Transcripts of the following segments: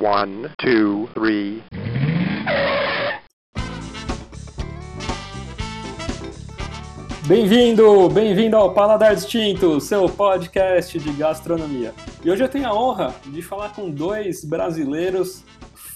One, two, three. Bem-vindo, bem-vindo ao Paladar Distinto, seu podcast de gastronomia. E hoje eu tenho a honra de falar com dois brasileiros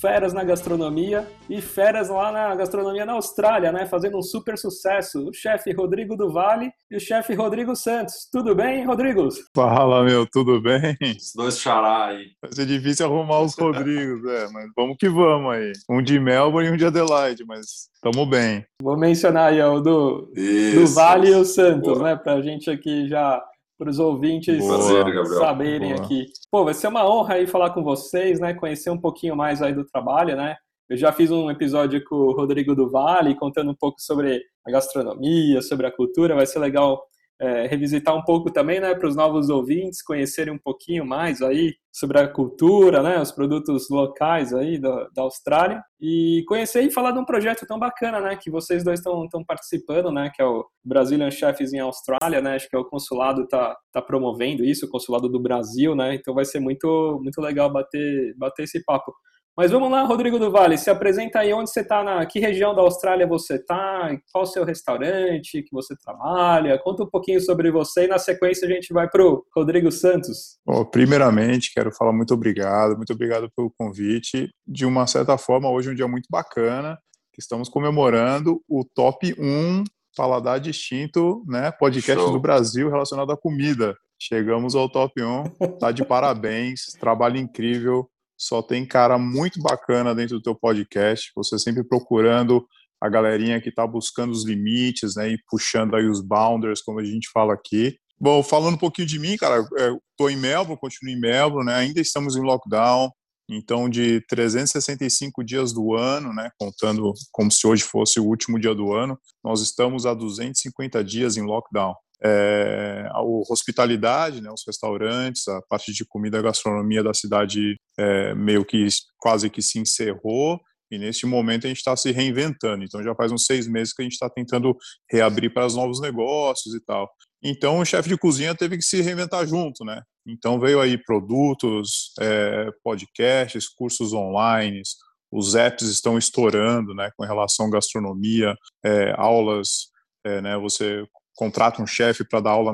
feras na gastronomia e feras lá na gastronomia na Austrália, né? Fazendo um super sucesso. O chefe Rodrigo do Vale e o chefe Rodrigo Santos. Tudo bem, Rodrigo? Fala, meu, tudo bem? Os dois xará aí. Vai ser difícil arrumar os Rodrigos, é, mas vamos que vamos aí. Um de Melbourne e um de Adelaide, mas estamos bem. Vou mencionar aí o do, do Vale e o Santos, Boa. né? Pra gente aqui já para os ouvintes Prazer, saberem Boa. aqui. Pô, vai ser uma honra aí falar com vocês, né? Conhecer um pouquinho mais aí do trabalho, né? Eu já fiz um episódio com o Rodrigo do Vale, contando um pouco sobre a gastronomia, sobre a cultura. Vai ser legal é, revisitar um pouco também, né, para os novos ouvintes conhecerem um pouquinho mais aí sobre a cultura, né, os produtos locais aí da, da Austrália e conhecer e falar de um projeto tão bacana, né, que vocês dois estão participando, né, que é o Brazilian Chefs em Austrália, né, acho que é o consulado tá, tá promovendo isso, o consulado do Brasil, né, então vai ser muito muito legal bater bater esse papo. Mas vamos lá, Rodrigo do Vale, se apresenta aí onde você está, na que região da Austrália você está, qual o seu restaurante que você trabalha, conta um pouquinho sobre você e na sequência a gente vai para o Rodrigo Santos. Bom, primeiramente, quero falar muito obrigado, muito obrigado pelo convite. De uma certa forma, hoje é um dia muito bacana, que estamos comemorando o top 1 Paladar Distinto, né, podcast Show. do Brasil relacionado à comida. Chegamos ao top 1, tá de parabéns, trabalho incrível, só tem cara muito bacana dentro do teu podcast, você sempre procurando a galerinha que está buscando os limites, né, e puxando aí os bounders, como a gente fala aqui. Bom, falando um pouquinho de mim, cara, estou em Melbourne, continuo em Melbourne, né, ainda estamos em lockdown, então de 365 dias do ano, né, contando como se hoje fosse o último dia do ano, nós estamos há 250 dias em lockdown é, a hospitalidade, né, os restaurantes, a parte de comida gastronomia da cidade é, meio que quase que se encerrou e neste momento a gente está se reinventando. Então já faz uns seis meses que a gente está tentando reabrir para os novos negócios e tal. Então o chefe de cozinha teve que se reinventar junto, né? Então veio aí produtos, é, podcasts, cursos online, os apps estão estourando, né? Com relação à gastronomia, é, aulas, é, né? Você contrata um chefe para dar aula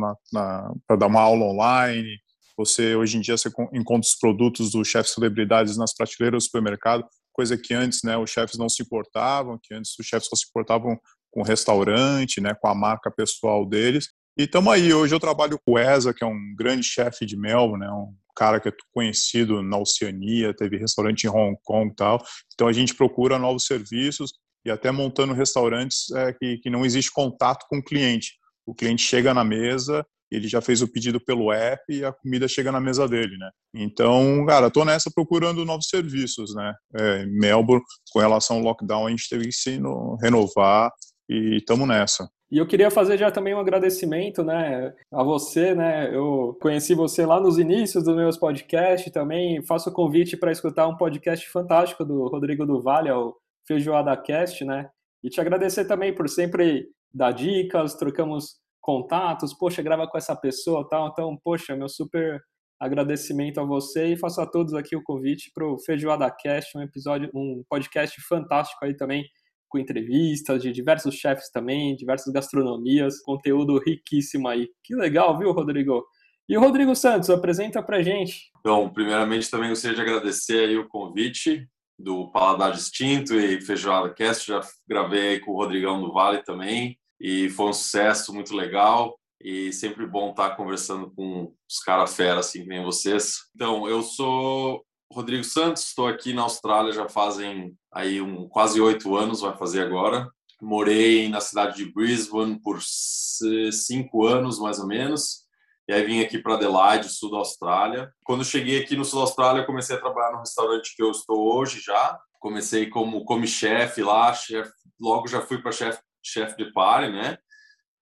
para dar uma aula online. Você hoje em dia você encontra os produtos dos chefes celebridades nas prateleiras do supermercado, coisa que antes, né, os chefes não se importavam, que antes os chefes só se importavam com o restaurante, né, com a marca pessoal deles. E estamos aí. Hoje eu trabalho com o Eza, que é um grande chefe de Melbourne, né, um cara que é conhecido na Oceania, teve restaurante em Hong Kong e tal. Então a gente procura novos serviços e até montando restaurantes é, que, que não existe contato com o cliente o cliente chega na mesa, ele já fez o pedido pelo app e a comida chega na mesa dele, né? Então, cara, tô nessa procurando novos serviços, né? É, Melbourne, com relação ao lockdown, a gente teve que se renovar e estamos nessa. E eu queria fazer já também um agradecimento, né, a você, né? Eu conheci você lá nos inícios dos meus podcasts, também faço convite para escutar um podcast fantástico do Rodrigo do Vale, o Feijoada Cast, né? E te agradecer também por sempre dar dicas, trocamos contatos, poxa, grava com essa pessoa tal. Então, poxa, meu super agradecimento a você e faço a todos aqui o convite para o Feijoada Cast, um episódio, um podcast fantástico aí também, com entrevistas de diversos chefes também, diversas gastronomias, conteúdo riquíssimo aí. Que legal, viu, Rodrigo? E o Rodrigo Santos, apresenta pra gente. Então, primeiramente também gostaria de agradecer aí o convite do Paladar Distinto e Feijoada Cast, já gravei com o Rodrigão do Vale também, e foi um sucesso muito legal e sempre bom estar conversando com os caras fera assim que nem vocês. Então, eu sou Rodrigo Santos, estou aqui na Austrália já fazem aí um quase oito anos, vai fazer agora. Morei na cidade de Brisbane por cinco anos mais ou menos. E aí vim aqui para Adelaide, sul da Austrália. Quando cheguei aqui no sul da Austrália, comecei a trabalhar no restaurante que eu estou hoje já. Comecei como come-chefe lá, chef, logo já fui para chefe chefe de party, né?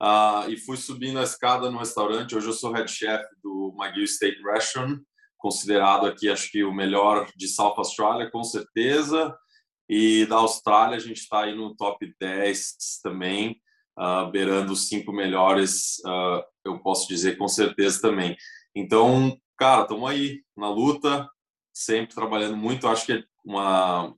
Uh, e fui subindo a escada no restaurante. Hoje eu sou head chef do McGill State Restaurant, considerado aqui, acho que o melhor de South Australia, com certeza. E da Austrália, a gente está aí no top 10 também, uh, beirando os cinco melhores, uh, eu posso dizer com certeza também. Então, cara, estamos aí na luta, sempre trabalhando muito. Acho que é uma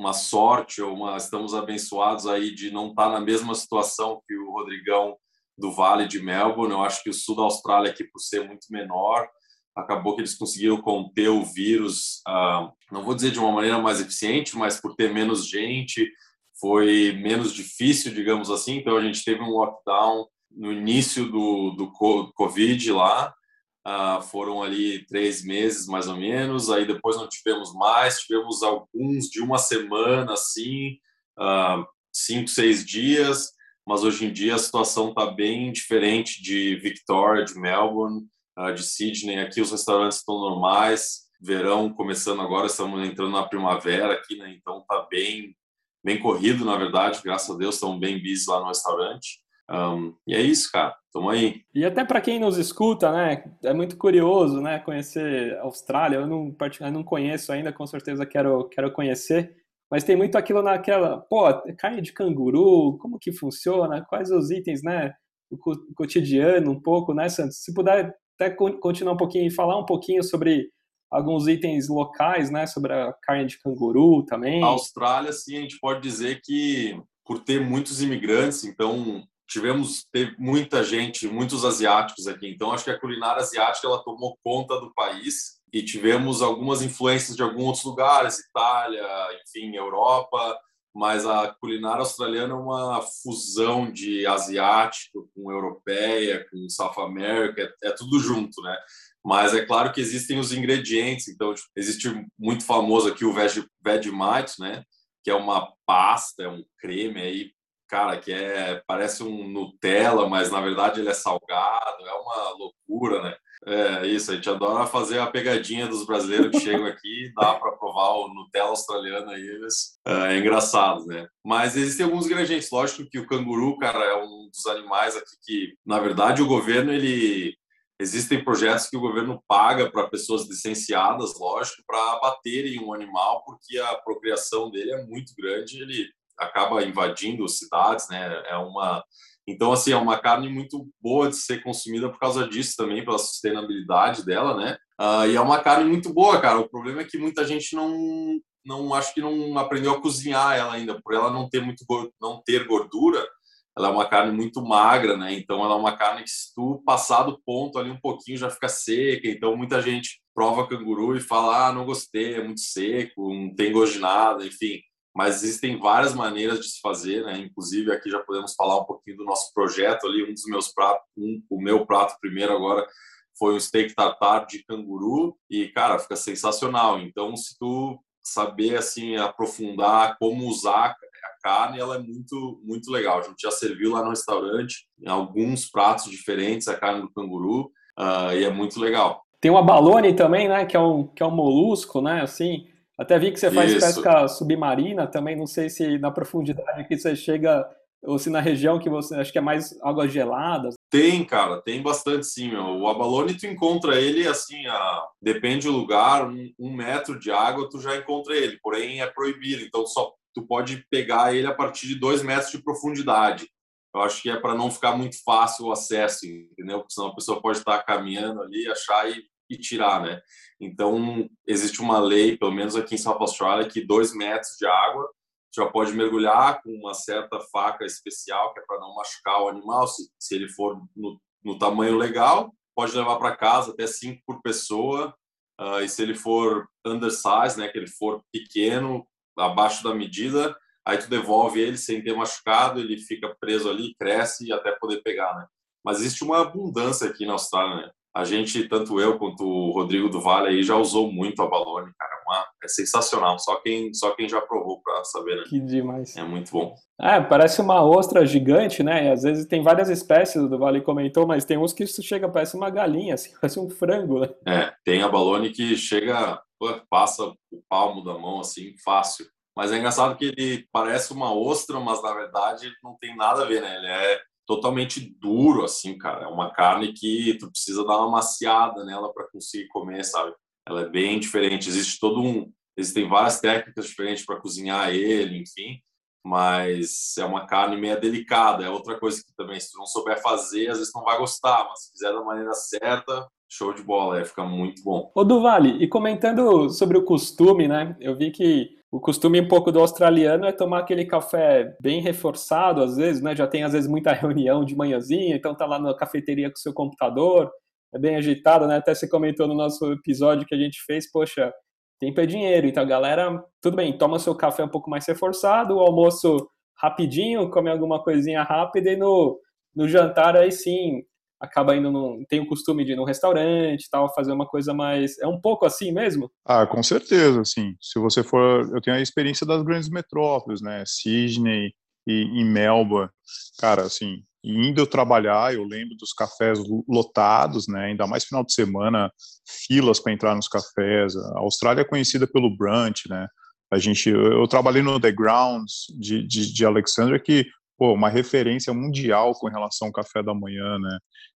uma sorte ou uma estamos abençoados aí de não estar na mesma situação que o Rodrigão do Vale de Melbourne. Eu acho que o sul da Austrália aqui por ser muito menor acabou que eles conseguiram conter o vírus, uh, não vou dizer de uma maneira mais eficiente, mas por ter menos gente, foi menos difícil, digamos assim. Então a gente teve um lockdown no início do, do Covid lá, uh, foram ali três meses mais ou menos. Aí depois não tivemos mais, tivemos alguns de uma semana, assim, uh, cinco, seis dias. Mas hoje em dia a situação está bem diferente de Victoria, de Melbourne de Sydney. Aqui os restaurantes estão normais, verão começando agora, estamos entrando na primavera aqui, né? Então tá bem bem corrido, na verdade, graças a Deus, estão bem busy lá no restaurante. Um, e é isso, cara. Tamo aí. E até para quem nos escuta, né? É muito curioso, né? Conhecer a Austrália. Eu não, eu não conheço ainda, com certeza quero, quero conhecer. Mas tem muito aquilo naquela, pô, carne de canguru, como que funciona? Quais os itens, né? O cotidiano, um pouco, né, Santos? Se puder até continuar um pouquinho e falar um pouquinho sobre alguns itens locais, né, sobre a carne de canguru também. A Austrália, sim, a gente pode dizer que por ter muitos imigrantes, então tivemos teve muita gente, muitos asiáticos aqui. Então acho que a culinária asiática ela tomou conta do país e tivemos algumas influências de alguns outros lugares, Itália, enfim, Europa, mas a culinária australiana é uma fusão de asiático com europeia, com South America, é, é, tudo junto, né? Mas é claro que existem os ingredientes, então tipo, existe muito famoso aqui o veg, Vegemite, né? Que é uma pasta, é um creme aí, cara, que é parece um Nutella, mas na verdade ele é salgado, é uma loucura, né? É isso, a gente adora fazer a pegadinha dos brasileiros que chegam aqui, dá para provar o Nutella australiano aí, eles, é, é engraçado, né? Mas existem alguns ingredientes, lógico que o canguru, cara, é um dos animais aqui que, na verdade, o governo, ele... Existem projetos que o governo paga para pessoas licenciadas, lógico, para abaterem um animal, porque a procriação dele é muito grande, ele acaba invadindo cidades, né? É uma então, assim, é uma carne muito boa de ser consumida por causa disso também, pela sustentabilidade dela, né? Uh, e é uma carne muito boa, cara. O problema é que muita gente não, não acho que não aprendeu a cozinhar ela ainda, por ela não ter muito não ter gordura. Ela é uma carne muito magra, né? Então, ela é uma carne que se tu passar do ponto ali um pouquinho já fica seca. Então, muita gente prova canguru e fala: "Ah, não gostei, é muito seco, não tem gosto de nada", enfim mas existem várias maneiras de se fazer, né? Inclusive aqui já podemos falar um pouquinho do nosso projeto ali, um dos meus pratos, um, o meu prato primeiro agora foi um steak tartar de canguru e cara, fica sensacional. Então, se tu saber assim aprofundar como usar a carne, ela é muito muito legal. A gente já serviu lá no restaurante em alguns pratos diferentes a carne do canguru uh, e é muito legal. Tem uma balone também, né? Que é um que é um molusco, né? Assim, até vi que você faz Isso. pesca submarina também, não sei se na profundidade que você chega ou se na região que você acho que é mais águas geladas. Tem, cara, tem bastante sim. Meu. O abalone tu encontra ele assim, a... depende do lugar, um, um, metro de água tu já encontra ele, porém é proibido, então só tu pode pegar ele a partir de dois metros de profundidade. Eu acho que é para não ficar muito fácil o acesso, entendeu? Porque senão a pessoa pode estar caminhando ali, achar e e tirar, né? Então, existe uma lei, pelo menos aqui em South Australia, que dois metros de água já pode mergulhar com uma certa faca especial, que é para não machucar o animal, se, se ele for no, no tamanho legal, pode levar para casa até cinco por pessoa, uh, e se ele for undersize, né, que ele for pequeno, abaixo da medida, aí tu devolve ele sem ter machucado, ele fica preso ali, cresce até poder pegar, né? Mas existe uma abundância aqui na Austrália, né? A gente, tanto eu quanto o Rodrigo do Vale aí, já usou muito a Balone, cara. É uma, é sensacional. Só quem, só quem já provou para saber, né? Que demais. É muito bom. É, parece uma ostra gigante, né? E às vezes tem várias espécies, do Vale comentou, mas tem uns que chega, parece uma galinha, assim, parece um frango, né? É, tem a Balone que chega, passa o palmo da mão, assim, fácil. Mas é engraçado que ele parece uma ostra, mas na verdade não tem nada a ver, né? Ele é totalmente duro, assim, cara. É uma carne que tu precisa dar uma maciada nela para conseguir comer, sabe? Ela é bem diferente. Existe todo um, existem várias técnicas diferentes para cozinhar ele, enfim. mas é uma carne meio delicada. É outra coisa que também, se tu não souber fazer, às vezes não vai gostar, mas se fizer da maneira certa, show de bola, é, fica muito bom. Ô Duvali, e comentando sobre o costume, né? Eu vi que o costume um pouco do australiano é tomar aquele café bem reforçado, às vezes, né? Já tem às vezes muita reunião de manhãzinha, então tá lá na cafeteria com o seu computador, é bem agitado, né? Até você comentou no nosso episódio que a gente fez, poxa, tempo é dinheiro. Então, galera, tudo bem, toma seu café um pouco mais reforçado, o almoço rapidinho, come alguma coisinha rápida e no, no jantar aí sim acaba indo no, tem o costume de ir no restaurante tal fazer uma coisa mais é um pouco assim mesmo ah com certeza sim se você for eu tenho a experiência das grandes metrópoles né Sydney e, e Melbourne cara assim indo trabalhar, eu lembro dos cafés lotados, né? Ainda mais final de semana, filas para entrar nos cafés. A Austrália é conhecida pelo brunch, né? A gente, eu, eu trabalhei no The Grounds de, de, de Alexandria, que pô, uma referência mundial com relação ao café da manhã, né?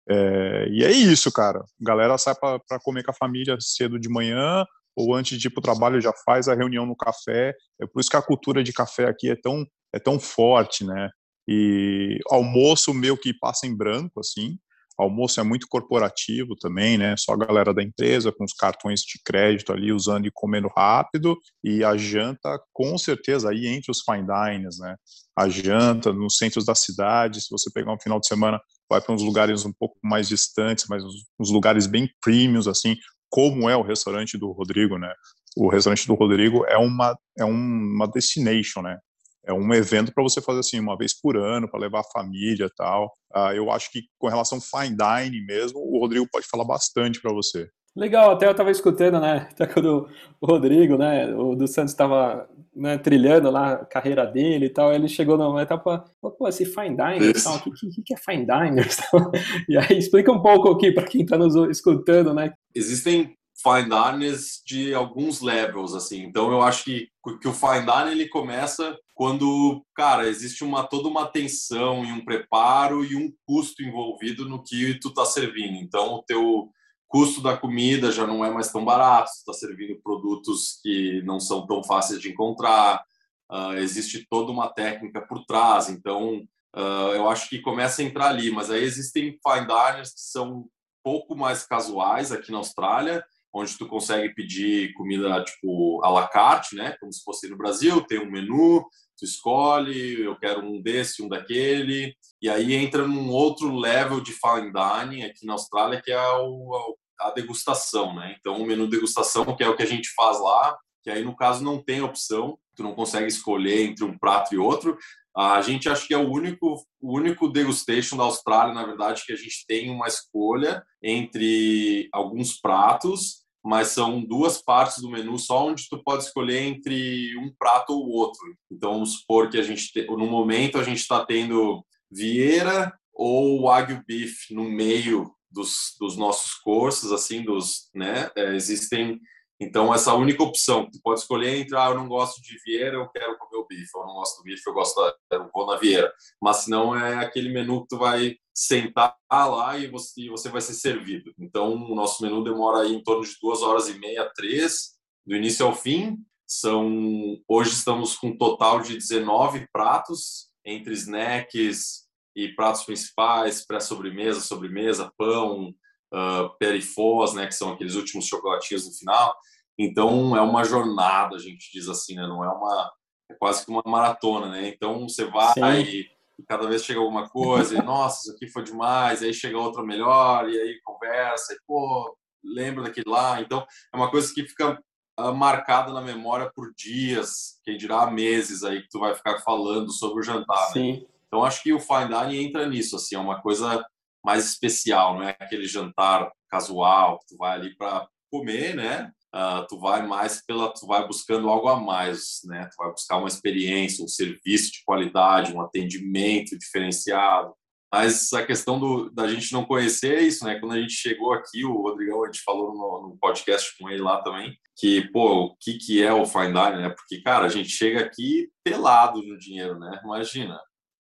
É, e é isso, cara. Galera sai para comer com a família cedo de manhã ou antes de ir para o trabalho já faz a reunião no café. É por isso que a cultura de café aqui é tão é tão forte, né? E almoço meu que passa em branco, assim. Almoço é muito corporativo também, né? Só a galera da empresa com os cartões de crédito ali usando e comendo rápido. E a janta, com certeza, aí entre os fine diners, né? A janta nos centros da cidade. Se você pegar um final de semana, vai para uns lugares um pouco mais distantes, mas uns lugares bem premiums, assim, como é o restaurante do Rodrigo, né? O restaurante do Rodrigo é uma é uma destination, né? É um evento para você fazer assim uma vez por ano para levar a família e tal. Uh, eu acho que com relação ao fine dining mesmo, o Rodrigo pode falar bastante para você. Legal, até eu estava escutando, né, até quando o Rodrigo, né, o do Santos estava né, trilhando lá a carreira dele e tal, ele chegou numa etapa, pô, esse fine dining, tal, o que, que, que, é fine diners? e aí explica um pouco aqui para quem está nos escutando, né? Existem fine diners de alguns levels, assim, então eu acho que, que o fine dining ele começa quando, cara, existe uma toda uma atenção e um preparo e um custo envolvido no que tu tá servindo. Então, o teu custo da comida já não é mais tão barato, tu tá servindo produtos que não são tão fáceis de encontrar, uh, existe toda uma técnica por trás. Então, uh, eu acho que começa a entrar ali, mas aí existem fine diners que são um pouco mais casuais aqui na Austrália, onde tu consegue pedir comida tipo à la carte, né? Como se fosse no Brasil, tem um menu, tu escolhe, eu quero um desse, um daquele, e aí entra num outro level de fine dining aqui na Austrália, que é o, a degustação, né? Então, o menu degustação, que é o que a gente faz lá, que aí no caso não tem opção, tu não consegue escolher entre um prato e outro. A gente acho que é o único, o único degustation da Austrália, na verdade, que a gente tem uma escolha entre alguns pratos mas são duas partes do menu só onde tu pode escolher entre um prato ou outro. Então, vamos supor que a gente, te, no momento, a gente está tendo Vieira ou Wagyu Beef no meio dos, dos nossos cursos, assim, dos, né? É, existem então, essa única opção, tu pode escolher entre, ah, eu não gosto de Vieira, eu quero comer o bife, eu não gosto do bife, eu gosto da, eu vou na Vieira. Mas se não é aquele menu que tu vai sentar lá e você, você vai ser servido. Então, o nosso menu demora aí em torno de duas horas e meia, três, do início ao fim. São, hoje estamos com um total de 19 pratos, entre snacks e pratos principais, pré-sobremesa, sobremesa, pão, uh, perifós, né, que são aqueles últimos chocolatinhos no final. Então, é uma jornada, a gente diz assim, né? Não é uma... É quase que uma maratona, né? Então, você vai e, e cada vez chega alguma coisa e, nossa, isso aqui foi demais, aí chega outra melhor, e aí conversa, e, pô, lembra daquele lá. Então, é uma coisa que fica uh, marcada na memória por dias, quem dirá meses aí que tu vai ficar falando sobre o jantar, né? Sim. né? Então, acho que o fine dining entra nisso, assim, é uma coisa mais especial, não é aquele jantar casual que tu vai ali para comer, né? uh, tu vai mais pela, tu vai buscando algo a mais, né? Tu vai buscar uma experiência, um serviço de qualidade, um atendimento diferenciado. Mas a questão do, da gente não conhecer é isso, né? Quando a gente chegou aqui, o Rodrigão, a gente falou no, no podcast com ele lá também, que, pô, o que, que é o fine dining, né? Porque, cara, a gente chega aqui pelado no dinheiro, né? Imagina,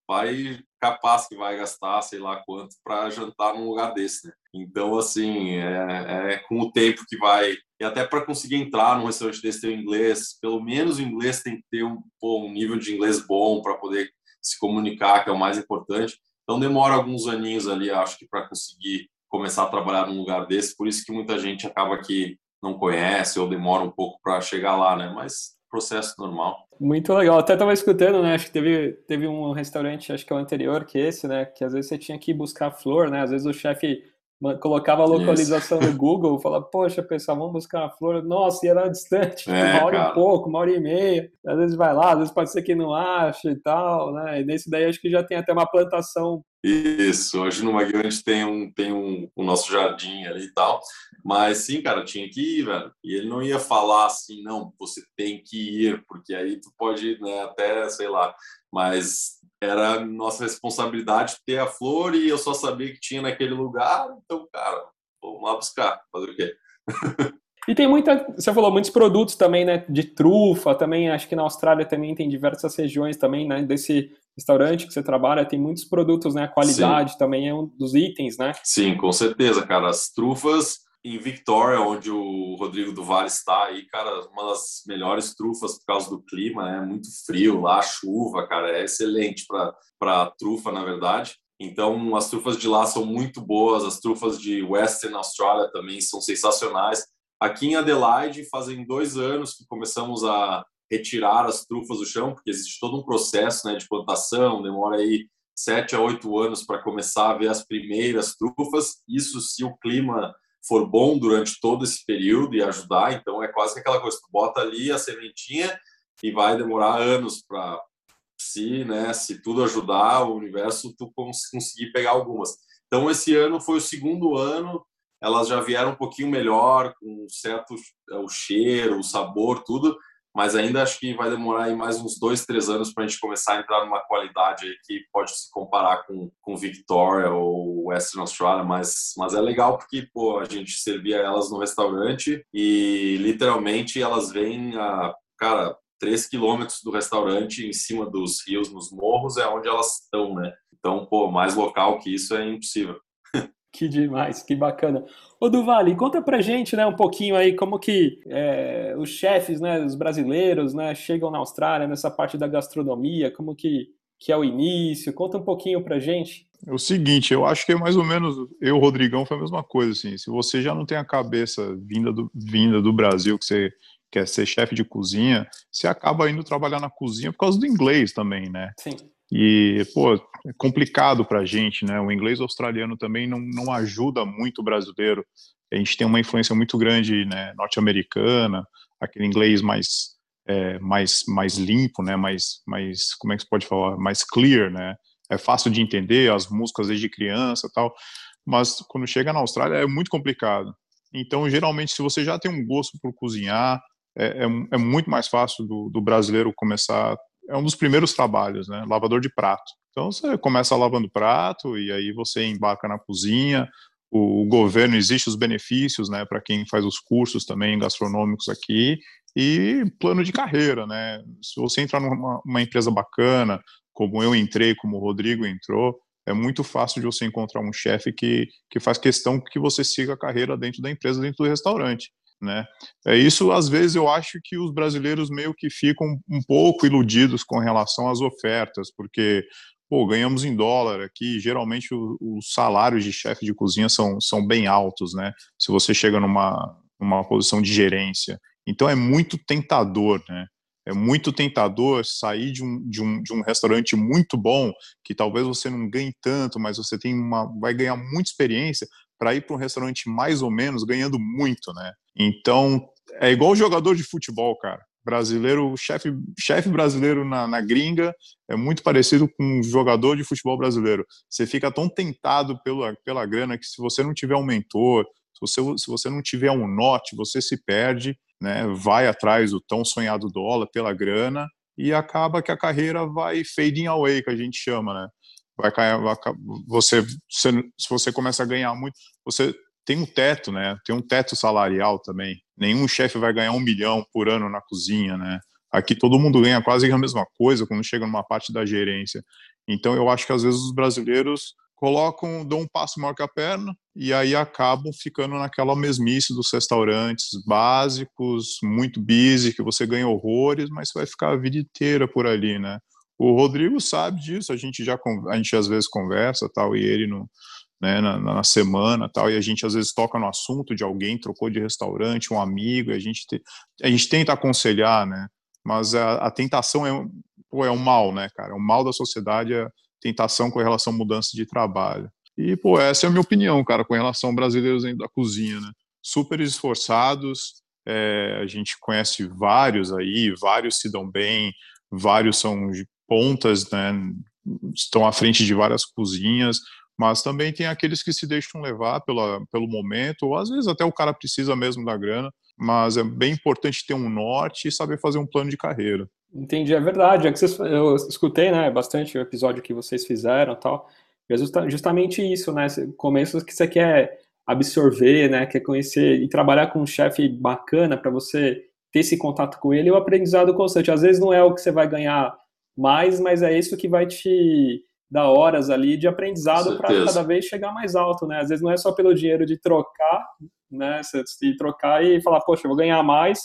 vai capaz que vai gastar sei lá quanto para jantar num lugar desse, né? Então, assim, é, é com o tempo que vai. E até para conseguir entrar num restaurante desse ter inglês, pelo menos o inglês tem que ter um, pô, um nível de inglês bom para poder se comunicar, que é o mais importante. Então, demora alguns aninhos ali, acho que, para conseguir começar a trabalhar num lugar desse. Por isso que muita gente acaba que não conhece ou demora um pouco para chegar lá, né? Mas processo normal. Muito legal. Até estava escutando, né? Acho que teve, teve um restaurante, acho que é o anterior que esse, né? Que às vezes você tinha que buscar flor, né? Às vezes o chefe colocava a localização Isso. no Google, falava, poxa, pessoal, vamos buscar a flor. Nossa, e era distante, é, uma hora cara. e pouco, uma hora e meia. Às vezes vai lá, às vezes pode ser que não ache e tal, né? E nesse daí acho que já tem até uma plantação. Isso, hoje no gente tem, um, tem um, o nosso jardim ali e tal. Mas sim, cara, tinha que ir, velho. E ele não ia falar assim, não, você tem que ir, porque aí tu pode, né, até, sei lá. Mas era nossa responsabilidade ter a flor e eu só sabia que tinha naquele lugar, então, cara, vamos lá buscar, fazer o quê? E tem muita, você falou, muitos produtos também, né, de trufa, também acho que na Austrália também tem diversas regiões também, né, desse restaurante que você trabalha, tem muitos produtos, né, a qualidade Sim. também é um dos itens, né? Sim, com certeza, cara, as trufas em Victoria, onde o Rodrigo do Vale está aí, cara, uma das melhores trufas por causa do clima, é né? muito frio lá, chuva, cara, é excelente para trufa, na verdade. Então, as trufas de lá são muito boas, as trufas de Western Australia também são sensacionais. Aqui em Adelaide, fazem dois anos que começamos a retirar as trufas do chão, porque existe todo um processo né, de plantação, demora aí sete a oito anos para começar a ver as primeiras trufas. Isso se o clima for bom durante todo esse período e ajudar, então é quase que aquela coisa, tu bota ali a sementinha e vai demorar anos para se, né, se tudo ajudar, o universo tu conseguir pegar algumas. Então esse ano foi o segundo ano, elas já vieram um pouquinho melhor, com certo é, o cheiro, o sabor, tudo, mas ainda acho que vai demorar aí mais uns dois, três anos para a gente começar a entrar numa qualidade aí que pode se comparar com, com Victoria ou Western Australia, mas, mas é legal porque pô, a gente servia elas no restaurante e literalmente elas vêm a, cara, três quilômetros do restaurante em cima dos rios, nos morros, é onde elas estão, né? Então, pô, mais local que isso é impossível. Que demais, que bacana. Ô Duvali, conta pra gente, né, um pouquinho aí como que é, os chefes, né, os brasileiros, né, chegam na Austrália nessa parte da gastronomia, como que, que é o início, conta um pouquinho pra gente. É o seguinte, eu acho que é mais ou menos, eu, Rodrigão, foi a mesma coisa, assim, se você já não tem a cabeça vinda do, vinda do Brasil, que você quer ser chefe de cozinha, você acaba indo trabalhar na cozinha por causa do inglês também, né? Sim. E, pô, é complicado para a gente, né? O inglês australiano também não, não ajuda muito o brasileiro. A gente tem uma influência muito grande né, norte-americana, aquele inglês mais, é, mais, mais limpo, né? Mais, mais, como é que se pode falar? Mais clear, né? É fácil de entender, as músicas desde criança tal. Mas quando chega na Austrália é muito complicado. Então, geralmente, se você já tem um gosto por cozinhar, é, é, é muito mais fácil do, do brasileiro começar é um dos primeiros trabalhos, né? Lavador de prato. Então você começa lavando prato e aí você embarca na cozinha. O, o governo existe os benefícios, né, para quem faz os cursos também gastronômicos aqui e plano de carreira, né? Se você entrar numa empresa bacana, como eu entrei, como o Rodrigo entrou, é muito fácil de você encontrar um chefe que, que faz questão que você siga a carreira dentro da empresa, dentro do restaurante né? É isso, às vezes eu acho que os brasileiros meio que ficam um pouco iludidos com relação às ofertas, porque pô, ganhamos em dólar aqui, geralmente os salários de chefe de cozinha são, são bem altos, né? Se você chega numa, numa posição de gerência. Então é muito tentador, né? É muito tentador sair de um, de, um, de um restaurante muito bom, que talvez você não ganhe tanto, mas você tem uma, vai ganhar muita experiência, para ir para um restaurante mais ou menos ganhando muito, né? Então, é igual jogador de futebol, cara. Brasileiro, chefe, chefe brasileiro na, na gringa é muito parecido com um jogador de futebol brasileiro. Você fica tão tentado pela, pela grana que se você não tiver um mentor, se você, se você não tiver um norte, você se perde, né? Vai atrás do tão sonhado dólar pela grana e acaba que a carreira vai fading away, que a gente chama, né? vai vai, você, se você começa a ganhar muito, você tem um teto, né? Tem um teto salarial também. Nenhum chefe vai ganhar um milhão por ano na cozinha, né? Aqui todo mundo ganha quase a mesma coisa quando chega numa parte da gerência. Então eu acho que às vezes os brasileiros colocam, dão um passo maior que a perna e aí acabam ficando naquela mesmice dos restaurantes básicos, muito busy, que você ganha horrores, mas vai ficar a vida inteira por ali, né? O Rodrigo sabe disso, a gente já a gente às vezes conversa, tal, e ele no, né, na, na, semana tal, e a gente às vezes toca no assunto de alguém trocou de restaurante, um amigo, a gente, te, a gente tenta aconselhar, né, mas a, a tentação é, pô, é um mal, né, cara, é um mal da sociedade, a tentação com relação à mudança de trabalho. E, pô, essa é a minha opinião, cara, com relação a brasileiros da cozinha, né, super esforçados, é, a gente conhece vários aí, vários se dão bem, vários são pontas, né, estão à frente de várias cozinhas, mas também tem aqueles que se deixam levar pela, pelo momento, ou às vezes até o cara precisa mesmo da grana, mas é bem importante ter um norte e saber fazer um plano de carreira. Entendi, é verdade. É que vocês, eu escutei, né, bastante o episódio que vocês fizeram, tal. É justamente isso, né? Começo que você quer absorver, né? Quer conhecer e trabalhar com um chefe bacana para você ter esse contato com ele e o aprendizado constante. Às vezes não é o que você vai ganhar mais, mas é isso que vai te da horas ali de aprendizado para cada vez chegar mais alto, né? Às vezes não é só pelo dinheiro de trocar, né? De trocar e falar, poxa, eu vou ganhar mais,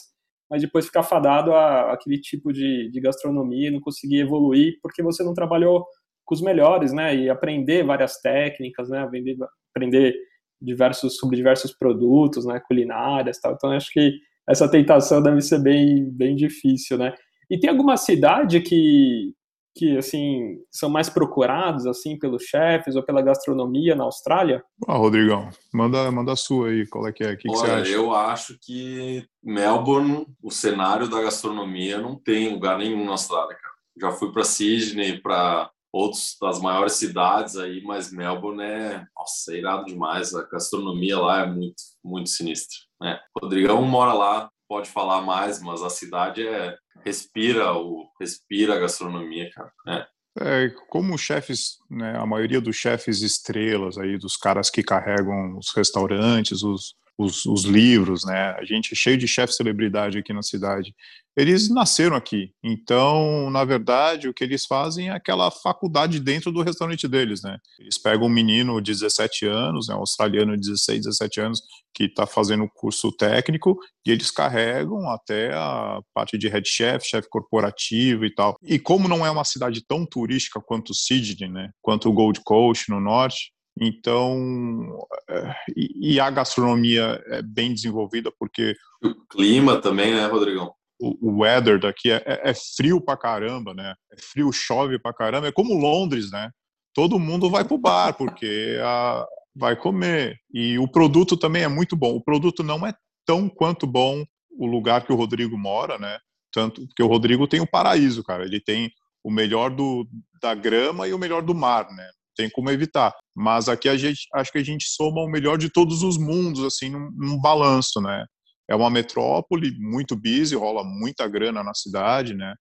mas depois ficar fadado a, aquele tipo de, de gastronomia, não conseguir evoluir porque você não trabalhou com os melhores, né? E aprender várias técnicas, né? Aprender, aprender diversos sobre diversos produtos, né? Culinárias, tal. Então acho que essa tentação deve ser bem bem difícil, né? E tem alguma cidade que que assim são mais procurados assim pelos chefes ou pela gastronomia na Austrália? Ah, Rodrigão, manda manda a sua aí, qual é que é? O que, que você acha? Eu acho que Melbourne, o cenário da gastronomia não tem lugar nenhum na Austrália, cara. Já fui para Sydney, para outras das maiores cidades aí, mas Melbourne é, nossa, é irado demais. A gastronomia lá é muito, muito sinistra. Né? Rodrigão mora lá, pode falar mais, mas a cidade é respira o respira a gastronomia, cara. É. É, como chefes, né, a maioria dos chefes estrelas aí, dos caras que carregam os restaurantes, os, os, os livros, né? A gente é cheio de chefe celebridade aqui na cidade. Eles nasceram aqui. Então, na verdade, o que eles fazem é aquela faculdade dentro do restaurante deles, né? Eles pegam um menino de 17 anos, né, um australiano de 16, 17 anos, que está fazendo curso técnico, e eles carregam até a parte de head chef, chefe corporativo e tal. E como não é uma cidade tão turística quanto Sydney, né? Quanto o Gold Coast no norte, então, é, e a gastronomia é bem desenvolvida porque. O clima também, né, Rodrigão? O, weather daqui é, é, frio pra caramba, né? É frio, chove pra caramba. É como Londres, né? Todo mundo vai pro bar porque a, vai comer. E o produto também é muito bom. O produto não é tão quanto bom o lugar que o Rodrigo mora, né? Tanto porque o Rodrigo tem o paraíso, cara. Ele tem o melhor do, da grama e o melhor do mar, né? tem como evitar. Mas aqui a gente acho que a gente soma o melhor de todos os mundos, assim, num, num balanço, né? É uma metrópole muito busy, rola muita grana na cidade, né?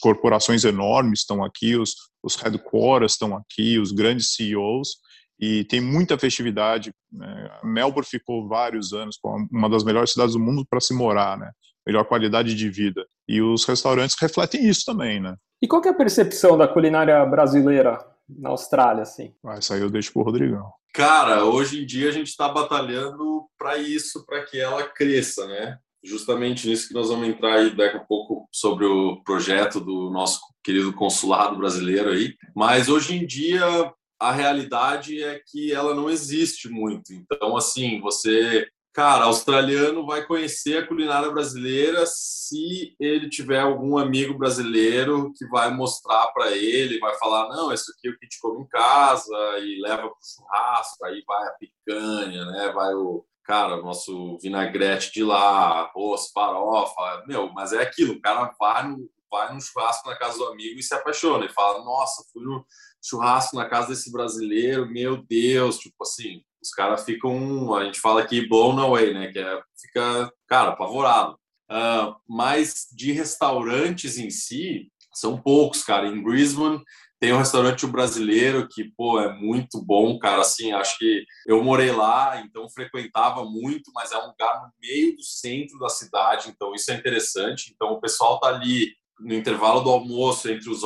Corporações enormes estão aqui, os, os headquarters estão aqui, os grandes CEOs, e tem muita festividade. Né? Melbourne ficou vários anos uma das melhores cidades do mundo para se morar, né? Melhor qualidade de vida. E os restaurantes refletem isso também, né? E qual é a percepção da culinária brasileira na Austrália, assim? Ah, isso aí eu deixo pro Rodrigão. Cara, hoje em dia a gente está batalhando para isso, para que ela cresça, né? Justamente nisso que nós vamos entrar aí daqui a pouco sobre o projeto do nosso querido consulado brasileiro aí. Mas hoje em dia a realidade é que ela não existe muito. Então, assim, você Cara, australiano vai conhecer a culinária brasileira se ele tiver algum amigo brasileiro que vai mostrar para ele, vai falar: não, isso aqui é o que a gente come em casa, e leva para o churrasco, aí vai a picanha, né? vai o, cara, o nosso vinagrete de lá, arroz, farofa. Meu, mas é aquilo: o cara vai no, vai no churrasco na casa do amigo e se apaixona, e fala: nossa, fui no churrasco na casa desse brasileiro, meu Deus, tipo assim os caras ficam, a gente fala aqui blown away, né? Que é, fica, cara, apavorado. Uh, mas de restaurantes em si, são poucos, cara. Em Brisbane tem um restaurante brasileiro que, pô, é muito bom, cara. Assim, acho que eu morei lá, então frequentava muito, mas é um lugar no meio do centro da cidade, então isso é interessante. Então o pessoal tá ali no intervalo do almoço entre, os,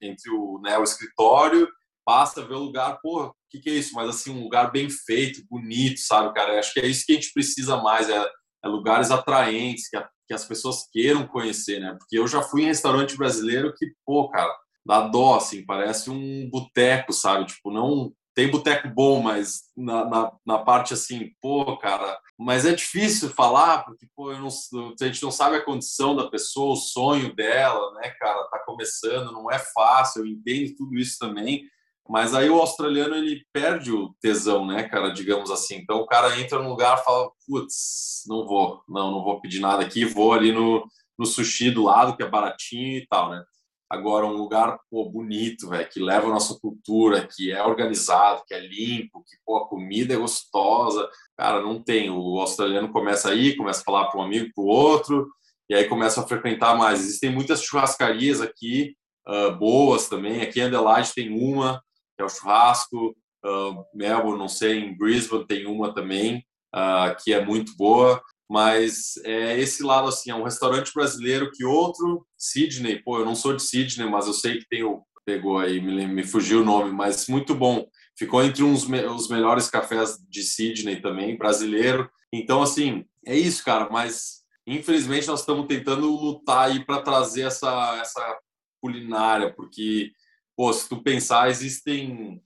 entre o, né, o escritório, passa, vê o lugar, pô, o que, que é isso? Mas assim, um lugar bem feito, bonito, sabe, cara? Acho que é isso que a gente precisa mais, é, é lugares atraentes, que, a, que as pessoas queiram conhecer, né? Porque eu já fui em restaurante brasileiro que, pô, cara, dá dó, assim, parece um boteco, sabe? Tipo, não tem boteco bom, mas na, na, na, parte assim, pô, cara, mas é difícil falar, porque pô, não, a gente não sabe a condição da pessoa, o sonho dela, né, cara, tá começando, não é fácil, eu entendo tudo isso também, mas aí o australiano ele perde o tesão, né, cara, digamos assim. Então o cara entra num lugar fala, putz, não vou, não, não vou pedir nada aqui, vou ali no, no sushi do lado, que é baratinho e tal, né. Agora, um lugar pô, bonito, véio, que leva a nossa cultura, que é organizado, que é limpo, que pô, a comida é gostosa. Cara, não tem. O australiano começa aí, começa a falar para um amigo, para o outro, e aí começa a frequentar mais. Existem muitas churrascarias aqui, uh, boas também. Aqui em Adelaide tem uma, que é o churrasco. Uh, Melbourne, não sei, em Brisbane tem uma também, uh, que é muito boa mas é esse lado assim, é um restaurante brasileiro que outro, Sydney, pô, eu não sou de Sydney, mas eu sei que tem o pegou aí, me, me fugiu o nome, mas muito bom. Ficou entre uns os melhores cafés de Sydney também, brasileiro. Então assim, é isso, cara, mas infelizmente nós estamos tentando lutar aí para trazer essa essa culinária, porque pô, se tu pensar, existem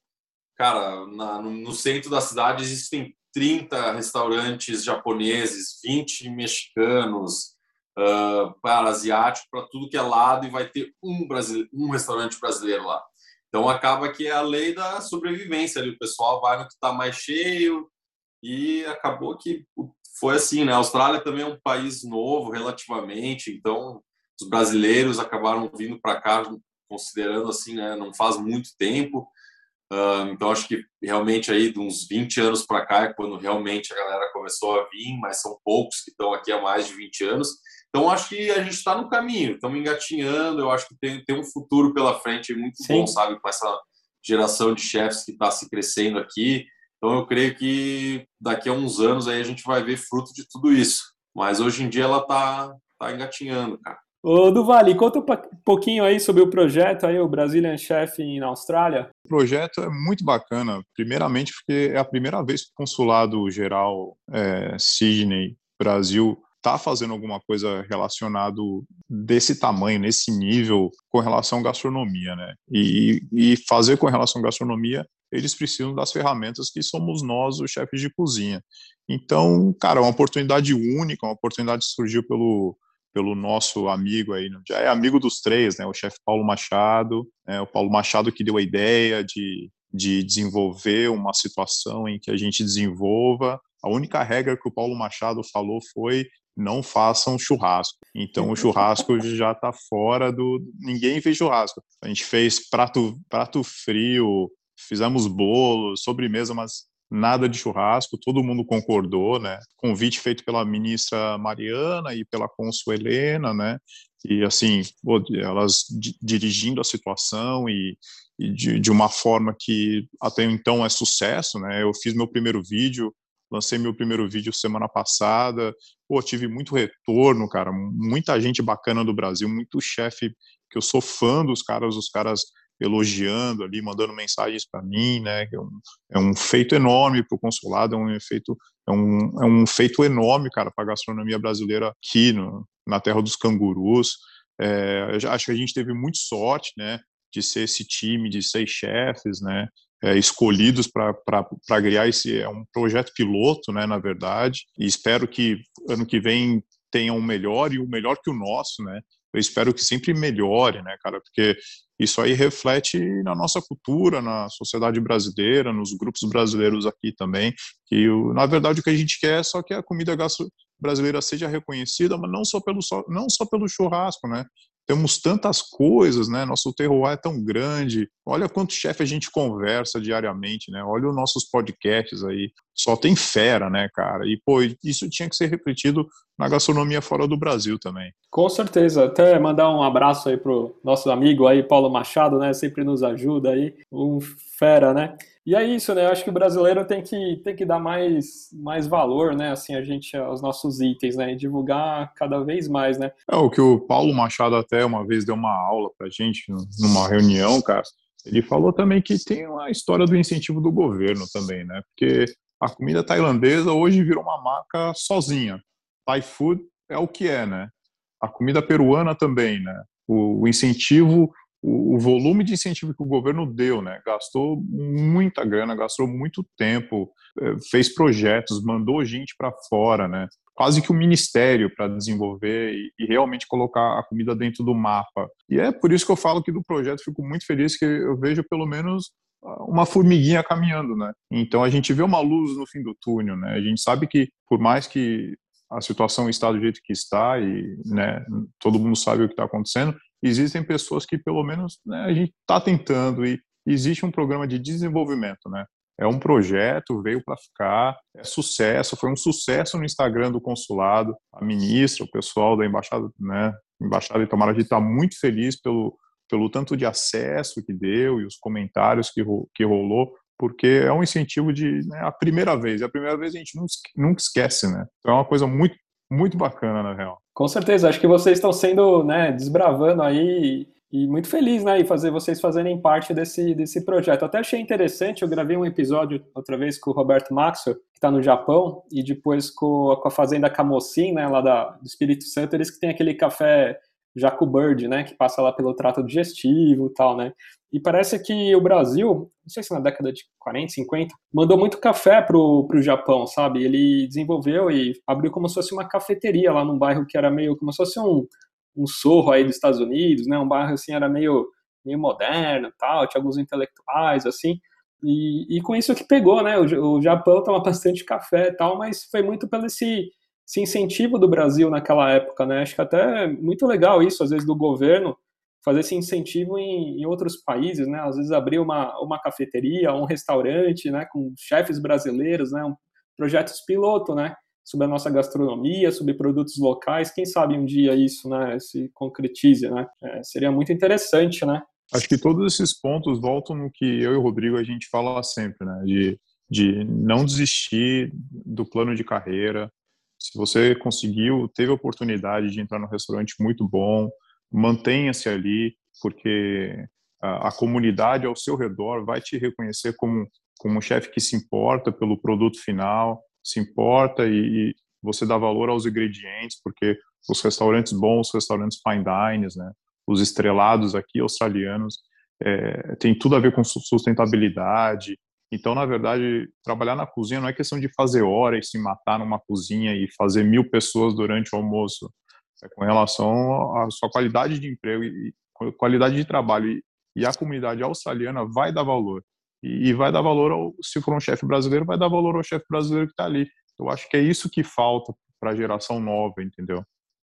cara, na, no, no centro da cidade existem 30 restaurantes japoneses, 20 mexicanos, uh, para asiático, para tudo que é lado, e vai ter um, brasileiro, um restaurante brasileiro lá. Então acaba que é a lei da sobrevivência ali. O pessoal vai no que está mais cheio e acabou que foi assim, né? A Austrália também é um país novo relativamente, então os brasileiros acabaram vindo para cá considerando assim, né? Não faz muito tempo. Então, acho que realmente aí de uns 20 anos para cá é quando realmente a galera começou a vir, mas são poucos que estão aqui há mais de 20 anos. Então, acho que a gente está no caminho, estamos engatinhando. Eu acho que tem, tem um futuro pela frente muito Sim. bom, sabe, com essa geração de chefs que está se crescendo aqui. Então, eu creio que daqui a uns anos aí a gente vai ver fruto de tudo isso. Mas hoje em dia ela está tá engatinhando, cara. Ô, Duvali, conta um pouquinho aí sobre o projeto aí, o Brazilian Chef na Austrália. O projeto é muito bacana, primeiramente porque é a primeira vez que o Consulado Geral é, Sydney, Brasil, está fazendo alguma coisa relacionado desse tamanho, nesse nível, com relação à gastronomia, né? E, e fazer com relação à gastronomia, eles precisam das ferramentas que somos nós, os chefes de cozinha. Então, cara, é uma oportunidade única, uma oportunidade que surgiu pelo pelo nosso amigo aí, já é amigo dos três, né, o chefe Paulo Machado, é, o Paulo Machado que deu a ideia de, de desenvolver uma situação em que a gente desenvolva. A única regra que o Paulo Machado falou foi não façam churrasco. Então o churrasco já está fora do. Ninguém fez churrasco. A gente fez prato, prato frio, fizemos bolo, sobremesa, mas nada de churrasco, todo mundo concordou, né? Convite feito pela ministra Mariana e pela cônsul Helena, né? E assim, elas dirigindo a situação e, e de, de, uma forma que até então é sucesso, né? Eu fiz meu primeiro vídeo, lancei meu primeiro vídeo semana passada, pô, tive muito retorno, cara, muita gente bacana do Brasil, muito chefe que eu sou fã dos caras, os caras elogiando ali, mandando mensagens para mim, né? É um, é um feito enorme para o consulado, é um efeito, é um, é um feito enorme, cara, para a gastronomia brasileira aqui no, na terra dos cangurus. É, acho que a gente teve muito sorte, né? De ser esse time de seis chefes, né? É, escolhidos para criar esse é um projeto piloto, né? Na verdade, e espero que ano que vem tenha um melhor e um melhor que o nosso, né? Eu espero que sempre melhore, né, cara? Porque isso aí reflete na nossa cultura, na sociedade brasileira, nos grupos brasileiros aqui também, que na verdade o que a gente quer é só que a comida brasileira seja reconhecida, mas não só pelo não só pelo churrasco, né? Temos tantas coisas, né? Nosso terroir é tão grande. Olha quanto chefe a gente conversa diariamente, né? Olha os nossos podcasts aí. Só tem fera, né, cara? E, pô, isso tinha que ser repetido na gastronomia fora do Brasil também. Com certeza. Até mandar um abraço aí pro nosso amigo aí, Paulo Machado, né? Sempre nos ajuda aí. Um fera, né? E é isso, né? Eu acho que o brasileiro tem que, tem que dar mais, mais valor, né? Assim, a gente, aos nossos itens, né? E divulgar cada vez mais, né? É o que o Paulo Machado até uma vez deu uma aula pra gente numa reunião, cara. Ele falou também que tem uma história do incentivo do governo também, né? Porque a comida tailandesa hoje virou uma marca sozinha. Thai food é o que é, né? A comida peruana também, né? O, o incentivo o, o, volume de incentivo que o governo deu, né? Gastou muita grana, gastou muito tempo, é, fez projetos, mandou gente para fora, né? Quase que um ministério para desenvolver e, e, realmente colocar a comida dentro do mapa. E é por isso que eu falo que do projeto fico muito feliz que eu vejo pelo menos uma formiguinha caminhando, né? Então a gente vê uma luz no fim do túnel, né? A gente sabe que por mais que a situação está do jeito que está e né, todo mundo sabe o que está acontecendo, existem pessoas que pelo menos né, a gente está tentando e existe um programa de desenvolvimento, né? É um projeto, veio para ficar, é sucesso, foi um sucesso no Instagram do consulado, a ministra, o pessoal da embaixada, né? Embaixada Itamaraty está muito feliz pelo, pelo tanto de acesso que deu e os comentários que, que rolou, porque é um incentivo de né, a primeira vez, a primeira vez a gente nunca esquece, né? Então é uma coisa muito muito bacana, na real. Com certeza, acho que vocês estão sendo, né, desbravando aí e muito feliz, né, em fazer vocês fazerem parte desse, desse projeto. Até achei interessante, eu gravei um episódio outra vez com o Roberto Maxwell, que está no Japão, e depois com, com a fazenda Camocim, né, lá da, do Espírito Santo, eles que têm aquele café Jaco Bird, né, que passa lá pelo trato digestivo e tal, né. E parece que o Brasil, não sei se na década de 40, 50, mandou muito café pro, pro Japão, sabe? Ele desenvolveu e abriu como se fosse uma cafeteria lá num bairro que era meio como se fosse um, um sorro aí dos Estados Unidos, né? Um bairro assim era meio meio moderno, tal, tinha alguns intelectuais assim. E, e com isso que pegou, né? O, o Japão toma bastante café e tal, mas foi muito pelo esse, esse incentivo do Brasil naquela época, né? Acho que até muito legal isso, às vezes, do governo fazer esse incentivo em, em, outros países, né? Às vezes abrir uma, uma cafeteria, um restaurante, né? Com chefes brasileiros, né? Um, projetos piloto, né? Sobre a nossa gastronomia, sobre produtos locais. Quem sabe um dia isso, né? Se concretize, né? É, seria muito interessante, né? Acho que todos esses pontos voltam no que eu e o Rodrigo a gente fala sempre, né? De, de não desistir do plano de carreira. Se você conseguiu, teve a oportunidade de entrar num restaurante muito bom, mantenha-se ali, porque a, a, comunidade ao seu redor vai te reconhecer como, como um chefe que se importa pelo produto final, se importa e, e, você dá valor aos ingredientes, porque os restaurantes bons, os restaurantes fine dines, né, os estrelados aqui australianos, é, tem tudo a ver com sustentabilidade. Então, na verdade, trabalhar na cozinha não é questão de fazer hora e se matar numa cozinha e fazer mil pessoas durante o almoço é com relação à sua qualidade de emprego e qualidade de trabalho. E, a comunidade australiana vai dar valor. E, vai dar valor, ao, se for um chefe brasileiro, vai dar valor ao chefe brasileiro que está ali. Eu acho que é isso que falta para a geração nova, entendeu?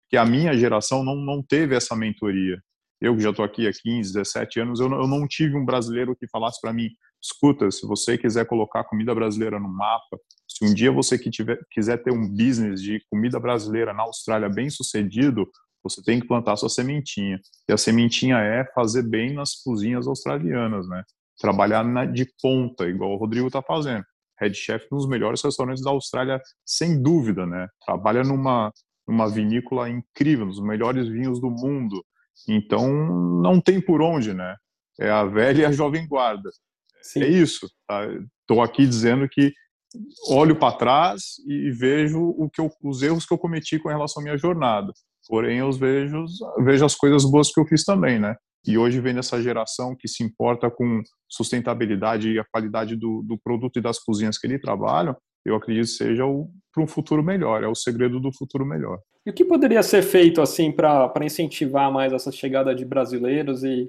Que a minha geração não, não teve essa mentoria. Eu que já estou aqui há 15, 17 anos, eu não, eu não tive um brasileiro que falasse para mim: escuta, se você quiser colocar comida brasileira no mapa, se um dia você que tiver, quiser ter um business de comida brasileira na Austrália bem sucedido, você tem que plantar sua sementinha. E a sementinha é fazer bem nas cozinhas australianas, né? Trabalhar na, de ponta, igual o Rodrigo está fazendo. Head chef nos melhores restaurantes da Austrália, sem dúvida, né? Trabalha numa, numa vinícola incrível, nos melhores vinhos do mundo. Então, não tem por onde, né? É a velha e a jovem guarda. Sim. É isso. Estou tá? aqui dizendo que olho para trás e vejo o que eu, os erros que eu cometi com relação à minha jornada. Porém, eu vejo, vejo as coisas boas que eu fiz também, né? E hoje vem dessa geração que se importa com sustentabilidade e a qualidade do, do produto e das cozinhas que ele trabalha, eu acredito que seja para um futuro melhor, é o segredo do futuro melhor. E o que poderia ser feito assim para incentivar mais essa chegada de brasileiros e,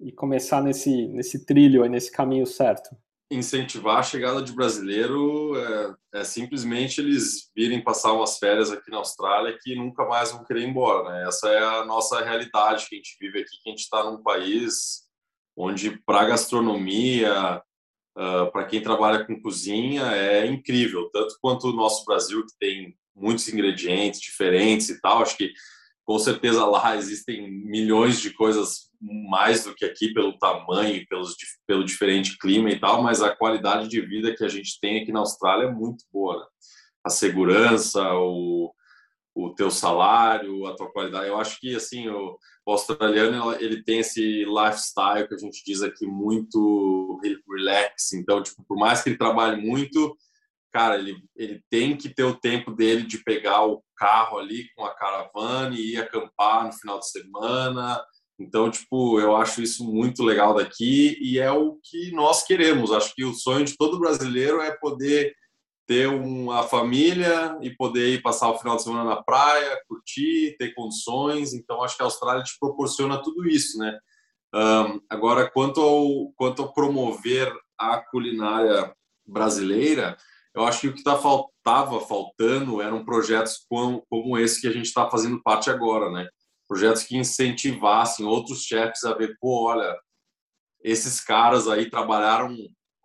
e começar nesse, nesse trilho, nesse caminho certo? incentivar a chegada de brasileiro é, é, simplesmente eles virem passar umas férias aqui na Austrália que nunca mais vão querer ir embora. Né? Essa é a nossa realidade que a gente vive aqui, que a gente está num país onde para gastronomia, uh, para quem trabalha com cozinha, é incrível, tanto quanto o nosso Brasil, que tem muitos ingredientes diferentes e tal. Acho que com certeza lá existem milhões de coisas mais do que aqui pelo tamanho, pelos, pelo diferente clima e tal, mas a qualidade de vida que a gente tem aqui na Austrália é muito boa. Né? A segurança, o, o teu salário, a tua qualidade. Eu acho que assim o, o, australiano ele tem esse lifestyle que a gente diz aqui muito relax. Então, tipo, por mais que ele trabalhe muito, cara, ele, ele tem que ter o tempo dele de pegar o carro ali com a caravana e ir acampar no final de semana. Então, tipo, eu acho isso muito legal daqui e é o que nós queremos. Acho que o sonho de todo brasileiro é poder ter uma família e poder ir passar o final de semana na praia, curtir, ter condições. Então, acho que a Austrália te proporciona tudo isso, né? Um, agora, quanto ao, quanto a promover a culinária brasileira, eu acho que o que tá, faltava faltando eram projetos como, como esse que a gente está fazendo parte agora, né? Projetos que incentivassem outros chefs a ver, pô, olha, esses caras aí trabalharam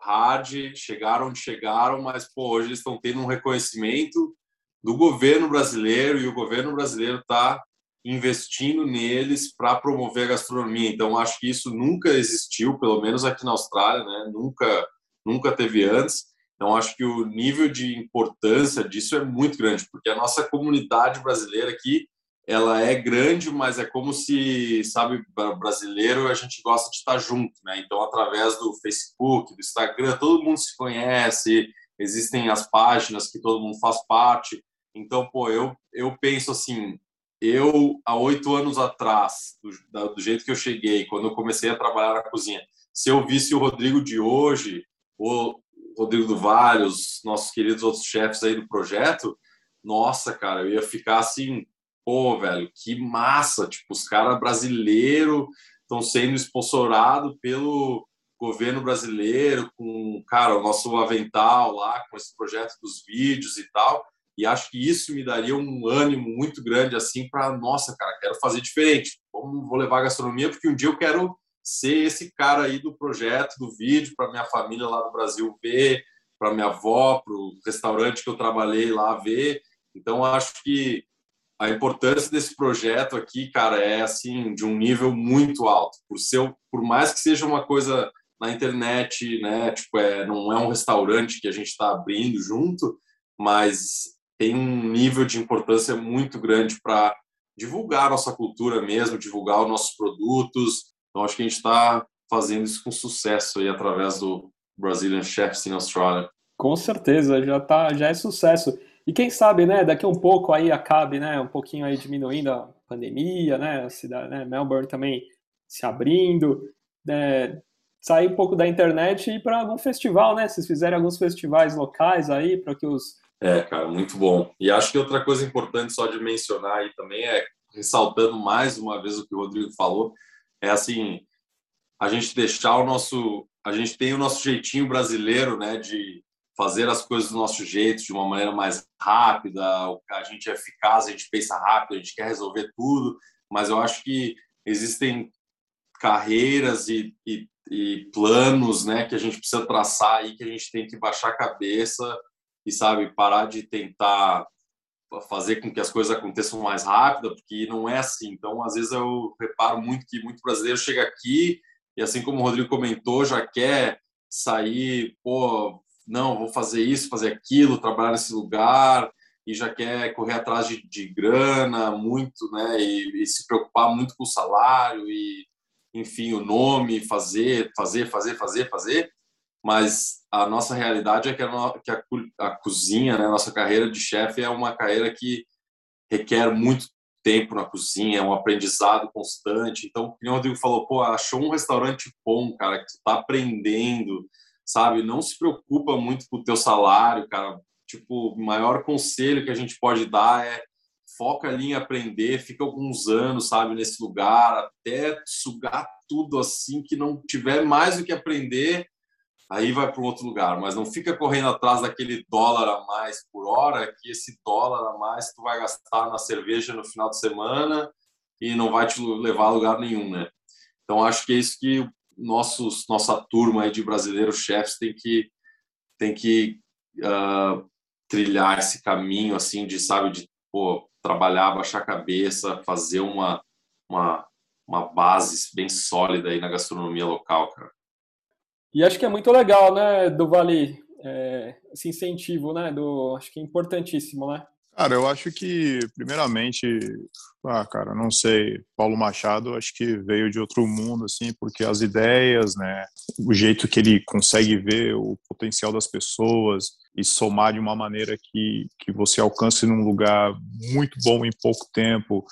hard, chegaram onde chegaram, mas pô, hoje eles estão tendo um reconhecimento do governo brasileiro e o governo brasileiro está investindo neles para promover a gastronomia. Então acho que isso nunca existiu, pelo menos aqui na Austrália, né? Nunca, nunca teve antes. Então acho que o nível de importância disso é muito grande, porque a nossa comunidade brasileira aqui ela é grande, mas é como se, sabe, brasileiro a gente gosta de estar junto, né? Então, através do Facebook, do Instagram, todo mundo se conhece, existem as páginas que todo mundo faz parte. Então, pô, eu, eu penso assim, eu, há oito anos atrás, do, do jeito que eu cheguei, quando eu comecei a trabalhar na cozinha, se eu visse o Rodrigo de hoje, o Rodrigo do Vale, os nossos queridos outros chefes aí do projeto, nossa, cara, eu ia ficar assim pô, velho, que massa, tipo, os caras brasileiros estão sendo sponsorados pelo governo brasileiro com, cara, o nosso avental lá, com esse projeto dos vídeos e tal, e acho que isso me daria um ânimo muito grande, assim, para, nossa, cara, quero fazer diferente, Como vou levar a gastronomia, porque um dia eu quero ser esse cara aí do projeto, do vídeo, para minha família lá do Brasil ver, para minha avó, para o restaurante que eu trabalhei lá ver, então acho que a importância desse projeto aqui, cara, é assim de um nível muito alto. Por ser, por mais que seja uma coisa na internet, né, tipo é, não é um restaurante que a gente está abrindo junto, mas tem um nível de importância muito grande para divulgar nossa cultura mesmo, divulgar os nossos produtos. Então acho que a gente está fazendo isso com sucesso aí através do Brazilian Chefs in Australia. Com certeza, já tá, já é sucesso. E quem sabe, né, daqui a um pouco aí acabe, né, um pouquinho aí diminuindo a pandemia, né, a cidade, né, Melbourne também se abrindo, né, sair um pouco da internet e ir para algum festival, né, se fizerem alguns festivais locais aí para que os É, cara, muito bom. E acho que outra coisa importante só de mencionar aí também é ressaltando mais uma vez o que o Rodrigo falou, é assim, a gente deixar o nosso, a gente tem o nosso jeitinho brasileiro, né, de fazer as coisas do nosso jeito, de uma maneira mais rápida, a gente é eficaz, a gente pensa rápido, a gente quer resolver tudo, mas eu acho que existem carreiras e, e, e planos né, que a gente precisa traçar aí, que a gente tem que baixar a cabeça e, sabe, parar de tentar fazer com que as coisas aconteçam mais rápido, porque não é assim. Então, às vezes eu reparo muito que muito brasileiro chega aqui e, assim como o Rodrigo comentou, já quer sair, pô, não, vou fazer isso, fazer aquilo, trabalhar nesse lugar e já quer correr atrás de, de grana muito, né? E, e, se preocupar muito com o salário e, enfim, o nome, fazer, fazer, fazer, fazer, fazer. Mas a nossa realidade é que a, que a, a cozinha, né? A nossa carreira de chefe é uma carreira que requer muito tempo na cozinha, é um aprendizado constante. Então, o Rodrigo falou, pô, achou um restaurante bom, cara, que tu tá aprendendo, sabe? Não se preocupa muito com o teu salário, cara. Tipo, o maior conselho que a gente pode dar é foca ali em aprender, fica alguns anos, sabe, nesse lugar, até sugar tudo assim, que não tiver mais o que aprender, aí vai para um outro lugar. Mas não fica correndo atrás daquele dólar a mais por hora, que esse dólar a mais tu vai gastar na cerveja no final de semana e não vai te levar a lugar nenhum, né? Então acho que é isso que nossos, nossa turma de brasileiros chefs tem que, tem que uh, trilhar esse caminho, assim, de, sabe, de pô, trabalhar, baixar a cabeça, fazer uma, uma, uma base bem sólida aí na gastronomia local, cara. E acho que é muito legal, né, do Vale, é, esse incentivo, né, do, acho que é importantíssimo, né? Cara, eu acho que, primeiramente, ah, cara, não sei, Paulo Machado, acho que veio de outro mundo, assim, porque as ideias, né, o jeito que ele consegue ver o potencial das pessoas e somar de uma maneira que, que você alcance num lugar muito bom em pouco tempo,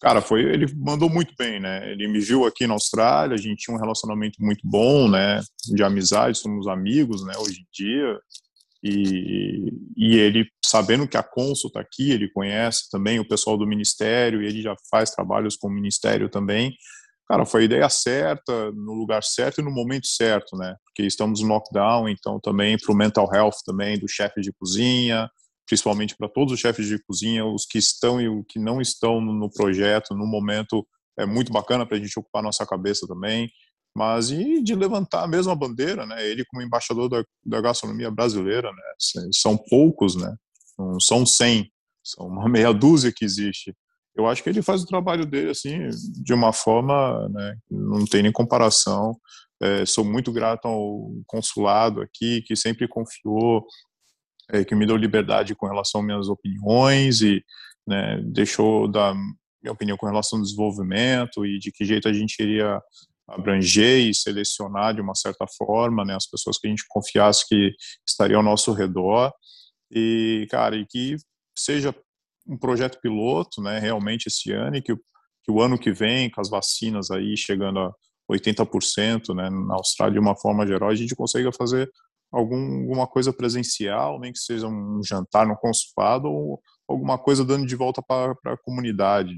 Cara, foi, ele mandou muito bem, né? Ele me viu aqui na Austrália, a gente tinha um relacionamento muito bom, né? De amizade, somos amigos, né? Hoje em dia. E, e ele, sabendo que a Consul está aqui, ele conhece também o pessoal do Ministério, e ele já faz trabalhos com o Ministério também. Cara, foi a ideia certa, no lugar certo e no momento certo, né? Porque estamos no lockdown, então também para o mental health também do chefe de cozinha, principalmente para todos os chefes de cozinha, os que estão e os que não estão no projeto, no momento, é muito bacana para a gente ocupar nossa cabeça também, mas e de levantar a mesma bandeira, né? Ele como embaixador da, da gastronomia brasileira, né? São poucos, né? Não são 100, são uma meia dúzia que existe. Eu acho que ele faz o trabalho dele assim de uma forma, né? Não tem nem comparação. É, sou muito grato ao consulado aqui que sempre confiou é, que me deu liberdade com relação às minhas opiniões e né, deixou da minha opinião com relação ao desenvolvimento e de que jeito a gente iria abranger e selecionar de uma certa forma né, as pessoas que a gente confiasse que estariam ao nosso redor e cara e que seja um projeto piloto né realmente esse ano e que, que o ano que vem com as vacinas aí chegando a 80% né, na Austrália de uma forma geral a gente consiga fazer algum, alguma coisa presencial, nem que seja um jantar no consulado ou alguma coisa dando de volta para a comunidade.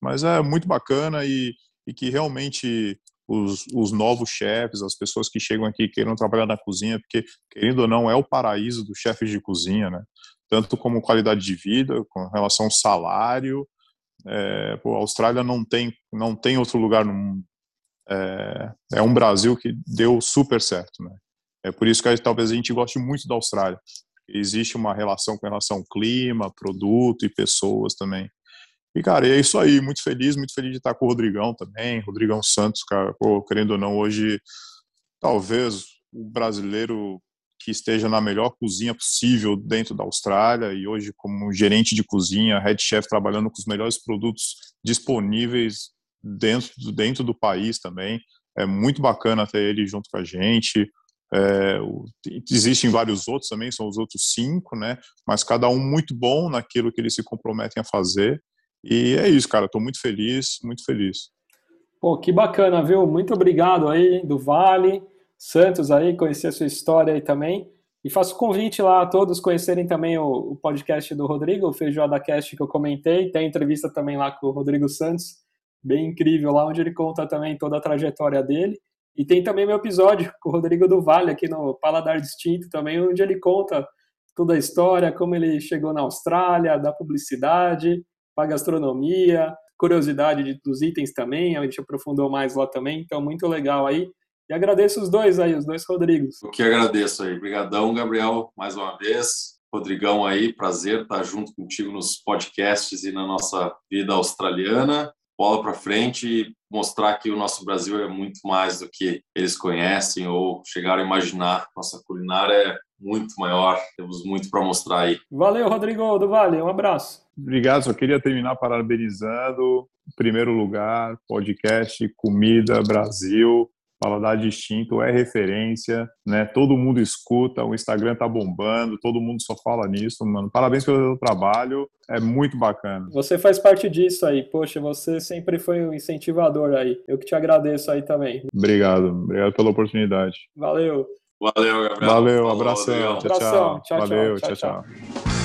Mas é muito bacana e, e que realmente os, os, novos chefes, as pessoas que chegam aqui queiram trabalhar na cozinha, porque, querendo ou não, é o paraíso dos chefes de cozinha, né? Tanto como qualidade de vida, com relação ao salário. É, pô, a Austrália não tem, não tem outro lugar no mundo. É, é um Brasil que deu super certo, né? É por isso que talvez a gente goste muito da Austrália. Existe uma relação com relação ao clima, produto e pessoas também. E, cara, é isso aí. Muito feliz, muito feliz de estar com o Rodrigão também. Rodrigão Santos, cara, pô, querendo ou não, hoje, talvez o brasileiro que esteja na melhor cozinha possível dentro da Austrália e hoje como gerente de cozinha, head chef, trabalhando com os melhores produtos disponíveis dentro, dentro do país também. É muito bacana ter ele junto com a gente. É, existem vários outros também, são os outros cinco, né? Mas cada um muito bom naquilo que eles se comprometem a fazer. E é isso, cara. Estou muito feliz, muito feliz. Pô, que bacana, viu? Muito obrigado aí do Vale, Santos aí, conhecer a sua história aí também. E faço convite lá a todos conhecerem também o, o podcast do Rodrigo, o Feijoada Cast que eu comentei. Tem entrevista também lá com o Rodrigo Santos, bem incrível lá, onde ele conta também toda a trajetória dele. E tem também meu episódio com o Rodrigo do Vale aqui no Paladar Distinto também, onde ele conta toda a história, como ele chegou na Austrália, da publicidade, para gastronomia, curiosidade de, dos itens também, a gente aprofundou mais lá também, então muito legal aí. E agradeço os dois aí, os dois Rodrigos. Eu que agradeço aí. Obrigadão, Gabriel, mais uma vez. Rodrigão aí, prazer estar junto contigo nos podcasts e na nossa vida australiana bola para frente e mostrar que o nosso Brasil é muito mais do que eles conhecem ou chegaram a imaginar. Nossa culinária é muito maior, temos muito para mostrar aí. Valeu, Rodrigo do Vale, um abraço. Obrigado, só queria terminar parabenizando, em primeiro lugar, podcast Comida Brasil, Paladar Distinto é referência, né? Todo mundo escuta, o Instagram tá bombando, todo mundo só fala nisso, mano. Parabéns pelo trabalho, é muito bacana. Você faz parte disso aí, poxa, você sempre foi um incentivador aí. Eu que te agradeço aí também. Obrigado, obrigado pela oportunidade. Valeu. Valeu, Gabriel. Valeu, abração. Tchau, tchau. Abração. tchau, Valeu, tchau, tchau. tchau. tchau.